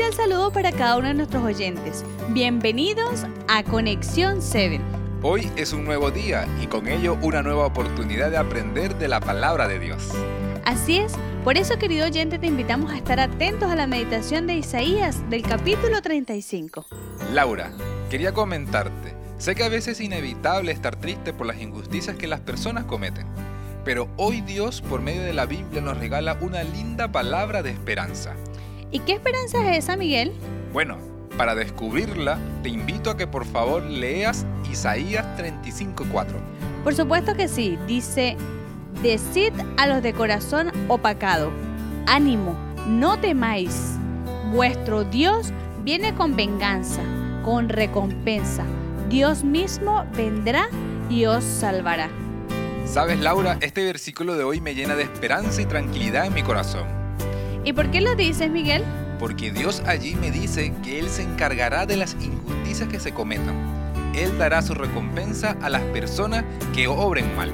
cordial saludo para cada uno de nuestros oyentes. Bienvenidos a Conexión 7. Hoy es un nuevo día y con ello una nueva oportunidad de aprender de la palabra de Dios. Así es, por eso querido oyente te invitamos a estar atentos a la meditación de Isaías del capítulo 35. Laura, quería comentarte, sé que a veces es inevitable estar triste por las injusticias que las personas cometen, pero hoy Dios por medio de la Biblia nos regala una linda palabra de esperanza. ¿Y qué esperanza es esa, Miguel? Bueno, para descubrirla, te invito a que por favor leas Isaías 35:4. Por supuesto que sí, dice, Decid a los de corazón opacado, ánimo, no temáis, vuestro Dios viene con venganza, con recompensa, Dios mismo vendrá y os salvará. Sabes, Laura, este versículo de hoy me llena de esperanza y tranquilidad en mi corazón. ¿Y por qué lo dices, Miguel? Porque Dios allí me dice que Él se encargará de las injusticias que se cometan. Él dará su recompensa a las personas que obren mal.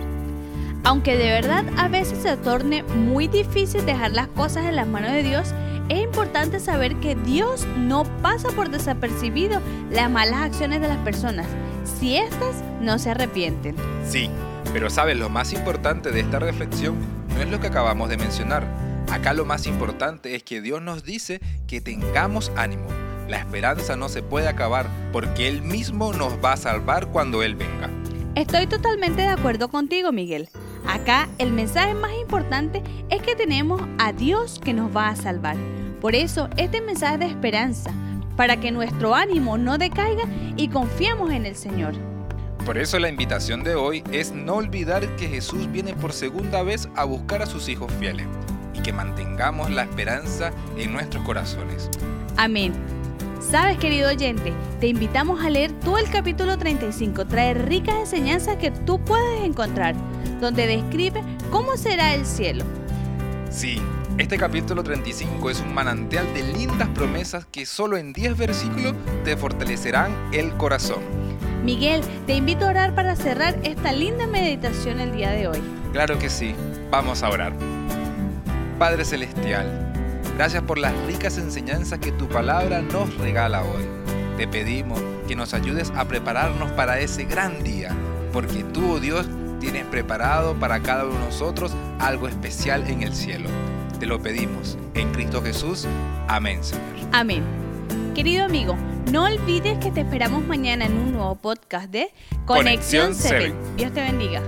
Aunque de verdad a veces se torne muy difícil dejar las cosas en las manos de Dios, es importante saber que Dios no pasa por desapercibido las malas acciones de las personas, si éstas no se arrepienten. Sí, pero sabes, lo más importante de esta reflexión no es lo que acabamos de mencionar, Acá lo más importante es que Dios nos dice que tengamos ánimo. La esperanza no se puede acabar porque Él mismo nos va a salvar cuando Él venga. Estoy totalmente de acuerdo contigo, Miguel. Acá el mensaje más importante es que tenemos a Dios que nos va a salvar. Por eso este mensaje de esperanza, para que nuestro ánimo no decaiga y confiemos en el Señor. Por eso la invitación de hoy es no olvidar que Jesús viene por segunda vez a buscar a sus hijos fieles que mantengamos la esperanza en nuestros corazones. Amén. Sabes, querido oyente, te invitamos a leer todo el capítulo 35. Trae ricas enseñanzas que tú puedes encontrar, donde describe cómo será el cielo. Sí, este capítulo 35 es un manantial de lindas promesas que solo en 10 versículos te fortalecerán el corazón. Miguel, te invito a orar para cerrar esta linda meditación el día de hoy. Claro que sí, vamos a orar. Padre Celestial, gracias por las ricas enseñanzas que tu palabra nos regala hoy. Te pedimos que nos ayudes a prepararnos para ese gran día, porque tú, oh Dios, tienes preparado para cada uno de nosotros algo especial en el cielo. Te lo pedimos en Cristo Jesús. Amén, Señor. Amén. Querido amigo, no olvides que te esperamos mañana en un nuevo podcast de Conexión 7. Dios te bendiga.